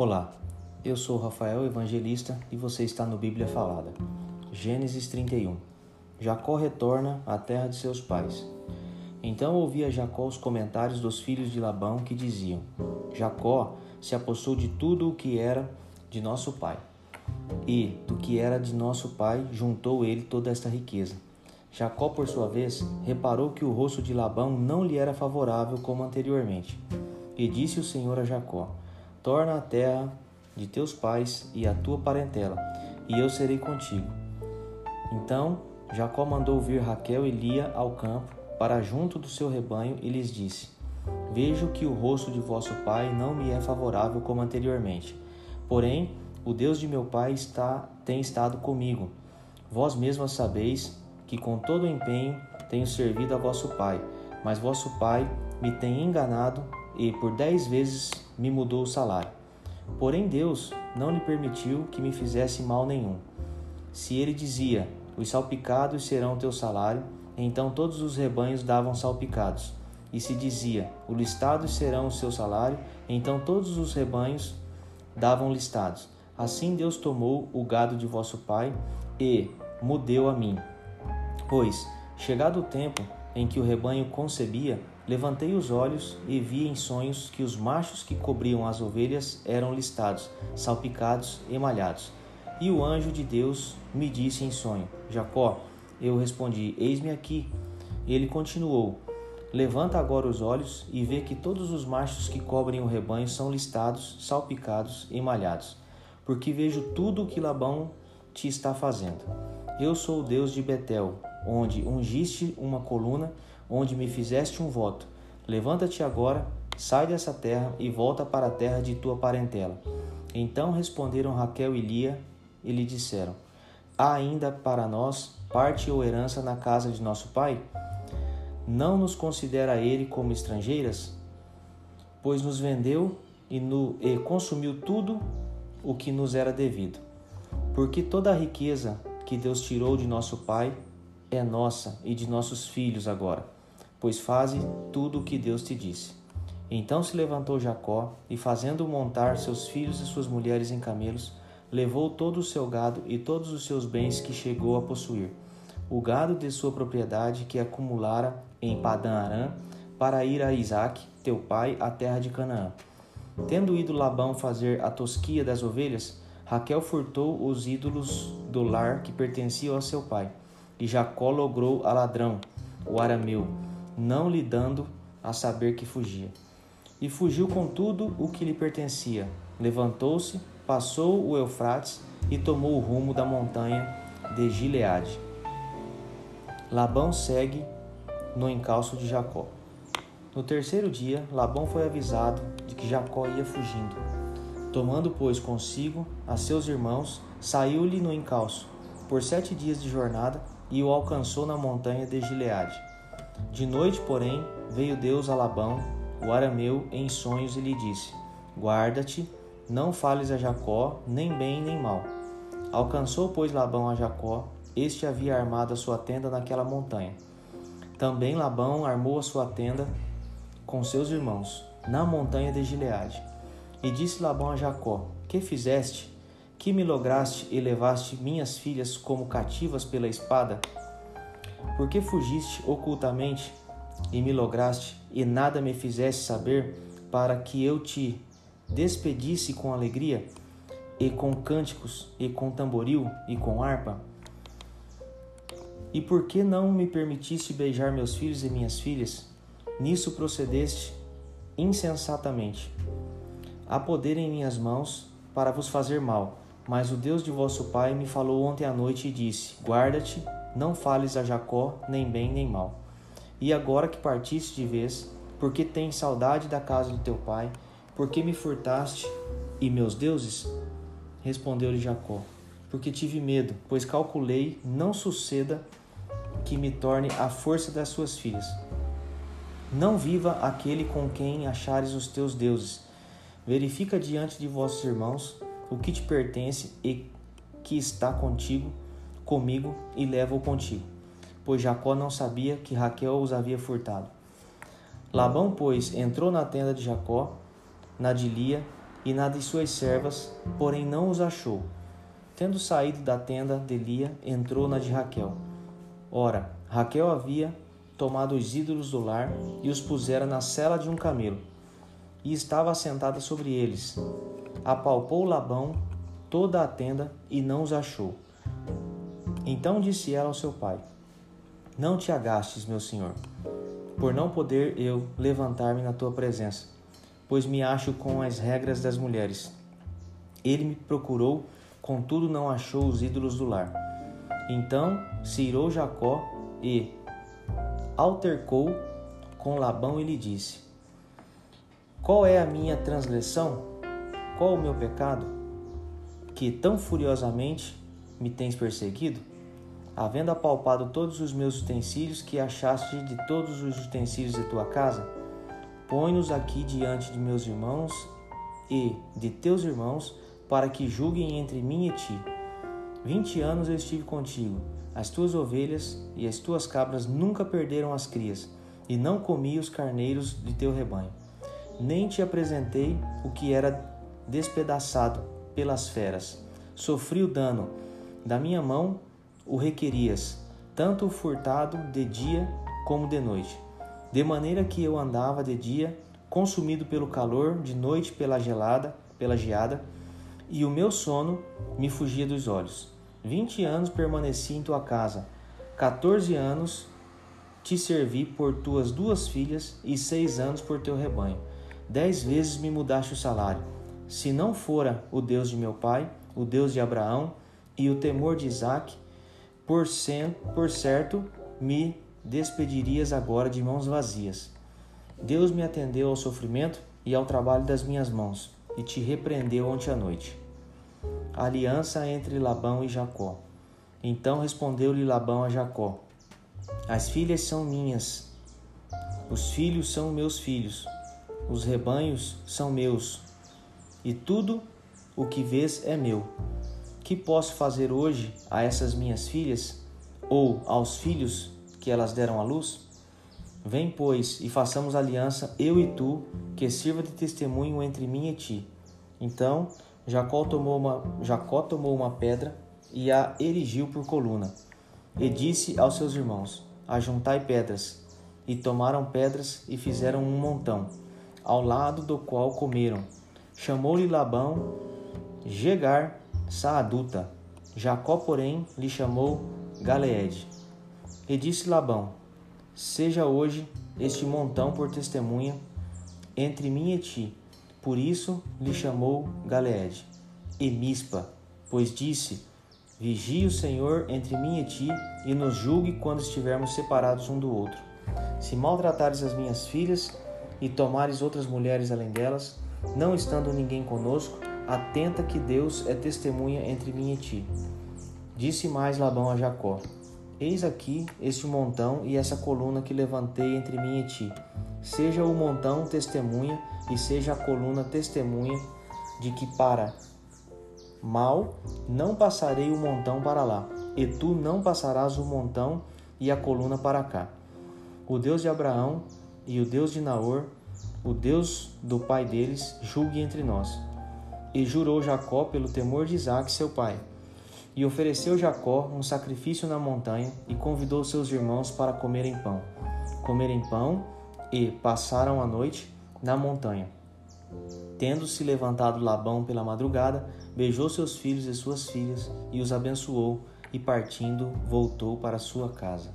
Olá, eu sou Rafael Evangelista e você está no Bíblia Falada. Gênesis 31 Jacó retorna à terra de seus pais. Então ouvia Jacó os comentários dos filhos de Labão que diziam: Jacó se apossou de tudo o que era de nosso pai. E do que era de nosso pai juntou ele toda esta riqueza. Jacó, por sua vez, reparou que o rosto de Labão não lhe era favorável como anteriormente. E disse o Senhor a Jacó: Torna a terra de teus pais e a tua parentela, e eu serei contigo. Então Jacó mandou vir Raquel e Lia ao campo para junto do seu rebanho e lhes disse: Vejo que o rosto de vosso pai não me é favorável como anteriormente. Porém, o Deus de meu pai está, tem estado comigo. Vós mesmas sabeis que com todo o empenho tenho servido a vosso pai, mas vosso pai me tem enganado e por dez vezes me mudou o salário. Porém, Deus não lhe permitiu que me fizesse mal nenhum. Se ele dizia: Os salpicados serão teu salário, então todos os rebanhos davam salpicados. E se dizia: Os listados serão o seu salário, então todos os rebanhos davam listados. Assim Deus tomou o gado de vosso pai e mudeu a mim. Pois, chegado o tempo em que o rebanho concebia, levantei os olhos e vi em sonhos que os machos que cobriam as ovelhas eram listados, salpicados e malhados. E o anjo de Deus me disse em sonho: Jacó. Eu respondi: Eis-me aqui. Ele continuou: Levanta agora os olhos e vê que todos os machos que cobrem o rebanho são listados, salpicados e malhados, porque vejo tudo o que Labão te está fazendo. Eu sou o Deus de Betel, onde ungiste uma coluna, onde me fizeste um voto. Levanta-te agora, sai dessa terra e volta para a terra de tua parentela. Então responderam Raquel e Lia e lhe disseram: Há ainda para nós parte ou herança na casa de nosso pai? Não nos considera ele como estrangeiras? Pois nos vendeu e, no, e consumiu tudo o que nos era devido. Porque toda a riqueza que Deus tirou de nosso pai é nossa e de nossos filhos agora, pois faze tudo o que Deus te disse. Então se levantou Jacó e, fazendo montar seus filhos e suas mulheres em camelos, levou todo o seu gado e todos os seus bens que chegou a possuir, o gado de sua propriedade que acumulara em Padã Arã, para ir a Isaque, teu pai, à terra de Canaã. Tendo ido Labão fazer a tosquia das ovelhas, Raquel furtou os ídolos do lar que pertenciam a seu pai e Jacó logrou a ladrão, o arameu, não lhe dando a saber que fugia. E fugiu com tudo o que lhe pertencia. Levantou-se, passou o Eufrates e tomou o rumo da montanha de Gileade. Labão segue no encalço de Jacó. No terceiro dia, Labão foi avisado de que Jacó ia fugindo. Tomando, pois, consigo a seus irmãos, saiu-lhe no encalço. Por sete dias de jornada, e o alcançou na montanha de Gileade. De noite, porém, veio Deus a Labão, o arameu, em sonhos e lhe disse: Guarda-te, não fales a Jacó, nem bem nem mal. Alcançou, pois, Labão a Jacó, este havia armado a sua tenda naquela montanha. Também Labão armou a sua tenda com seus irmãos, na montanha de Gileade. E disse Labão a Jacó: Que fizeste? que me lograste e levaste minhas filhas como cativas pela espada? Por que fugiste ocultamente e me lograste e nada me fizeste saber para que eu te despedisse com alegria e com cânticos e com tamboril e com harpa? E por que não me permitiste beijar meus filhos e minhas filhas? Nisso procedeste insensatamente. Há poder em minhas mãos para vos fazer mal mas o Deus de vosso pai me falou ontem à noite e disse: Guarda-te, não fales a Jacó nem bem nem mal. E agora que partiste de vez, porque tens saudade da casa do teu pai, porque me furtaste e meus deuses? Respondeu-lhe Jacó: Porque tive medo, pois calculei não suceda que me torne a força das suas filhas. Não viva aquele com quem achares os teus deuses. Verifica diante de vossos irmãos o que te pertence e que está contigo, comigo, e leva-o contigo. Pois Jacó não sabia que Raquel os havia furtado. Labão, pois, entrou na tenda de Jacó, na de Lia, e na de suas servas, porém não os achou. Tendo saído da tenda de Lia, entrou na de Raquel. Ora, Raquel havia tomado os ídolos do lar e os pusera na cela de um camelo, e estava assentada sobre eles. Apalpou Labão toda a tenda e não os achou. Então disse ela ao seu pai: Não te agastes, meu senhor, por não poder eu levantar-me na tua presença, pois me acho com as regras das mulheres. Ele me procurou, contudo não achou os ídolos do lar. Então se irou Jacó e altercou com Labão e lhe disse: Qual é a minha transgressão? Qual o meu pecado? Que tão furiosamente me tens perseguido? Havendo apalpado todos os meus utensílios que achaste de todos os utensílios de tua casa, põe-nos aqui diante de meus irmãos e de teus irmãos, para que julguem entre mim e ti. Vinte anos eu estive contigo, as tuas ovelhas e as tuas cabras nunca perderam as crias, e não comi os carneiros de teu rebanho. Nem te apresentei o que era despedaçado pelas feras. Sofri o dano, da minha mão o requerias, tanto o furtado de dia como de noite. De maneira que eu andava de dia, consumido pelo calor, de noite pela gelada, pela geada, e o meu sono me fugia dos olhos. Vinte anos permaneci em tua casa, quatorze anos te servi por tuas duas filhas e seis anos por teu rebanho. Dez vezes me mudaste o salário. Se não fora o Deus de meu pai, o Deus de Abraão e o temor de Isaque, por, sem, por certo, me despedirias agora de mãos vazias. Deus me atendeu ao sofrimento e ao trabalho das minhas mãos, e te repreendeu ontem à noite. aliança entre Labão e Jacó. Então respondeu-lhe Labão a Jacó: As filhas são minhas, os filhos são meus filhos, os rebanhos são meus, e tudo o que vês é meu. Que posso fazer hoje a essas minhas filhas, ou aos filhos que elas deram à luz? Vem, pois, e façamos aliança, eu e tu, que sirva de testemunho entre mim e ti. Então Jacó tomou uma, Jacó tomou uma pedra e a erigiu por coluna. E disse aos seus irmãos: Ajuntai pedras. E tomaram pedras e fizeram um montão, ao lado do qual comeram. Chamou-lhe Labão Jegar Saaduta. Jacó, porém, lhe chamou Galeede. E disse Labão: Seja hoje este montão por testemunha entre mim e ti. Por isso lhe chamou Galeede. E Mispa, pois disse: Vigie o Senhor entre mim e ti, e nos julgue quando estivermos separados um do outro. Se maltratares as minhas filhas e tomares outras mulheres além delas, não estando ninguém conosco, atenta que Deus é testemunha entre mim e ti. Disse mais Labão a Jacó: Eis aqui este montão e essa coluna que levantei entre mim e ti. Seja o montão testemunha e seja a coluna testemunha de que para mal não passarei o montão para lá, e tu não passarás o montão e a coluna para cá. O Deus de Abraão e o Deus de Naor, o Deus do pai deles, julgue entre nós. E jurou Jacó pelo temor de Isaac, seu pai. E ofereceu Jacó um sacrifício na montanha e convidou seus irmãos para comerem pão. Comerem pão e passaram a noite na montanha. Tendo-se levantado Labão pela madrugada, beijou seus filhos e suas filhas e os abençoou, e partindo voltou para sua casa.